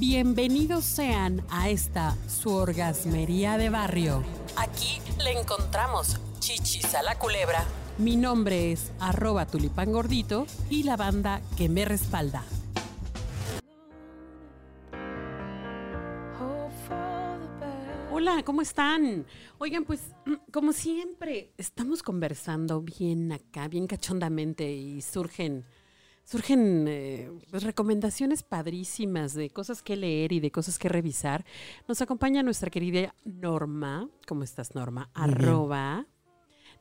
Bienvenidos sean a esta su orgasmería de barrio. Aquí le encontramos chichis a la culebra. Mi nombre es arroba tulipán gordito y la banda que me respalda. Hola, ¿cómo están? Oigan, pues como siempre, estamos conversando bien acá, bien cachondamente y surgen surgen eh, recomendaciones padrísimas de cosas que leer y de cosas que revisar. Nos acompaña nuestra querida Norma. ¿Cómo estás, Norma? Arroba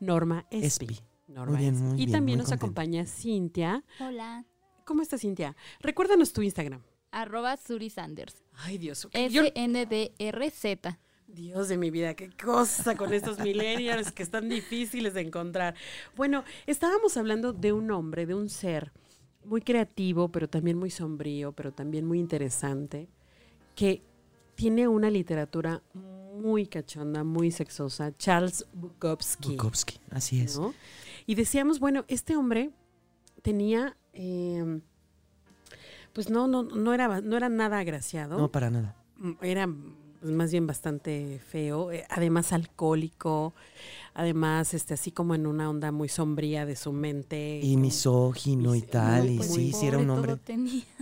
Norma Espi. Norma y también nos acompaña Cintia. Hola. ¿Cómo estás, Cintia? Recuérdanos tu Instagram. Arroba Suri Sanders. Ay, Dios. S-N-D-R-Z. Dios de mi vida, qué cosa con estos millennials que están difíciles de encontrar. Bueno, estábamos hablando de un hombre, de un ser muy creativo, pero también muy sombrío, pero también muy interesante, que tiene una literatura muy cachonda, muy sexosa, Charles Bukowski. Bukowski, así es. Y decíamos, bueno, este hombre tenía, em, pues no, no, no era, no era nada agraciado. No, para nada. Era pues, más bien bastante feo, eh, además alcohólico, además este así como en una onda muy sombría de su mente. Y misógino y, tal, y sí, sí era un hombre.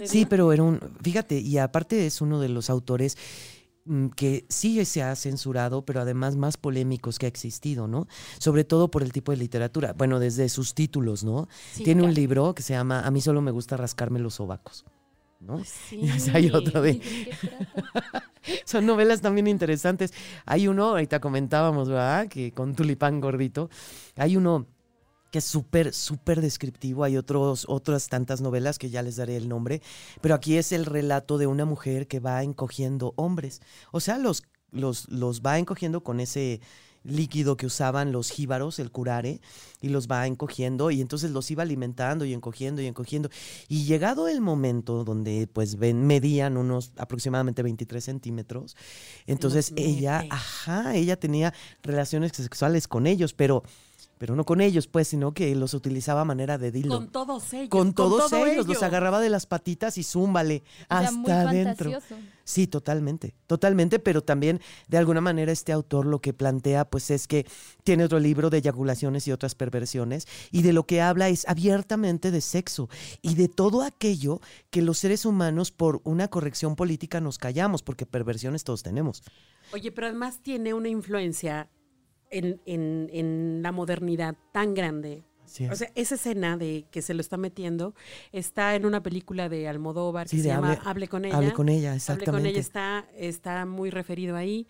Sí, pero era un, fíjate, y aparte es uno de los autores mm, que sí se ha censurado, pero además más polémicos que ha existido, ¿no? Sobre todo por el tipo de literatura. Bueno, desde sus títulos, ¿no? Tiene un libro que se llama A mí solo me gusta rascarme los sobacos. ¿No? Sí. Y hay otro de... Son novelas también interesantes. Hay uno, ahorita comentábamos, ¿verdad? Que con Tulipán Gordito, hay uno que es súper, súper descriptivo. Hay otros, otras tantas novelas que ya les daré el nombre, pero aquí es el relato de una mujer que va encogiendo hombres. O sea, los, los, los va encogiendo con ese líquido que usaban los jíbaros, el curare, y los va encogiendo y entonces los iba alimentando y encogiendo y encogiendo. Y llegado el momento donde pues ven, medían unos aproximadamente 23 centímetros, entonces ella, ajá, ella tenía relaciones sexuales con ellos, pero pero no con ellos, pues, sino que los utilizaba a manera de dildo. Con todos ellos. Con todos ellos, los agarraba de las patitas y zúmbale hasta adentro. Sí, totalmente, totalmente, pero también de alguna manera este autor lo que plantea pues es que tiene otro libro de eyaculaciones y otras perversiones y de lo que habla es abiertamente de sexo y de todo aquello que los seres humanos por una corrección política nos callamos, porque perversiones todos tenemos. Oye, pero además tiene una influencia en, en, la modernidad tan grande. O sea, esa escena de que se lo está metiendo está en una película de Almodóvar que se llama Hable con ella. Hable con ella, exactamente. Hable con ella está, está muy referido ahí.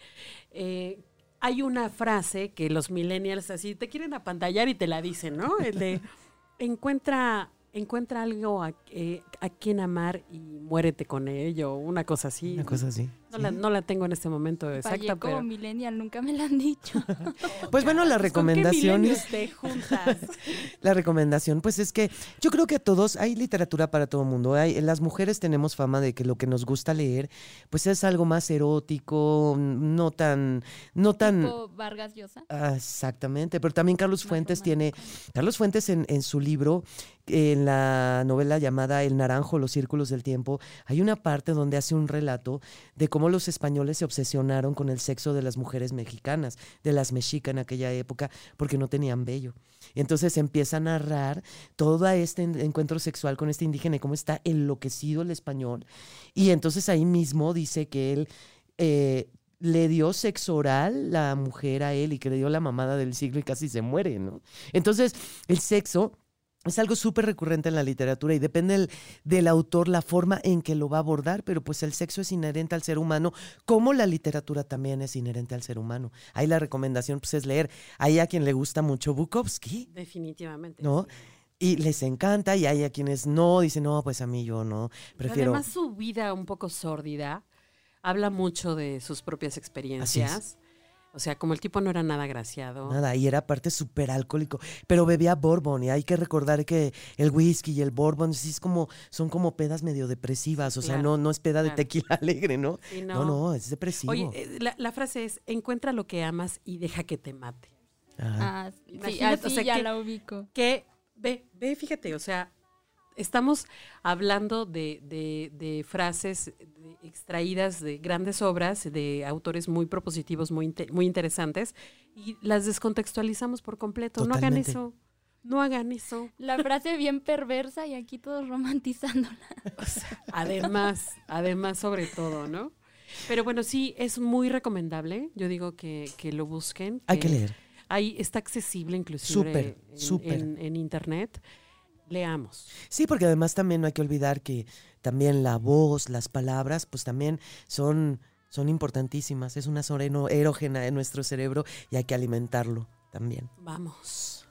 Eh, hay una frase que los millennials así te quieren apantallar y te la dicen, ¿no? El de encuentra encuentra algo a, eh, a, quien amar y muérete con ello, una cosa así. Una cosa así. No, la, no la tengo en este momento exacta, como millennial, nunca me la han dicho. pues bueno, la recomendación es... juntas? la recomendación, pues es que yo creo que a todos hay literatura para todo el mundo. Hay, las mujeres tenemos fama de que lo que nos gusta leer, pues es algo más erótico, no tan... No tan ¿Tipo Vargas Llosa. Exactamente, pero también Carlos Fuentes tiene... Carlos Fuentes en, en su libro en la novela llamada El Naranjo, los círculos del tiempo, hay una parte donde hace un relato de cómo los españoles se obsesionaron con el sexo de las mujeres mexicanas, de las mexicas en aquella época, porque no tenían vello. Entonces empieza a narrar todo este encuentro sexual con este indígena y cómo está enloquecido el español. Y entonces ahí mismo dice que él... Eh, le dio sexo oral la mujer a él y que le dio la mamada del siglo y casi se muere, ¿no? Entonces, el sexo es algo súper recurrente en la literatura y depende del, autor la forma en que lo va a abordar, pero pues el sexo es inherente al ser humano, como la literatura también es inherente al ser humano. Ahí la recomendación pues es leer. Hay a quien le gusta mucho Bukowski. Definitivamente. ¿No? Y les encanta y hay a quienes no, dicen, no, pues a mí yo no, prefiero... además su vida un poco sórdida habla mucho de sus propias experiencias. O sea, como el tipo no era nada agraciado. Nada, y era aparte súper alcohólico. Pero bebía bourbon y hay que recordar que el whisky y el bourbon sí es como, son como pedas medio depresivas. O sea, no, no es peda de tequila alegre, ¿no? no. no. es depresivo. Oye, eh, la, frase es, encuentra lo que amas y deja que te mate. Ah, sí, así ya la ubico. Que, ve, ve, fíjate, o sea, estamos hablando de, de, de frases extraídas de grandes obras de autores muy propositivos, muy, muy interesantes, y las descontextualizamos por completo. No hagan eso. No hagan eso. La frase bien perversa y aquí todos romantizándola. además, además sobre todo, ¿no? Pero bueno, sí, es muy recomendable. Yo digo que, lo busquen. Hay que leer. Ahí está accesible inclusive en, en, internet. Leamos. Sí, porque además también no hay que olvidar que también la voz, las palabras, pues también son, son importantísimas. Es una zona erógena en nuestro cerebro y hay que alimentarlo también. Vamos.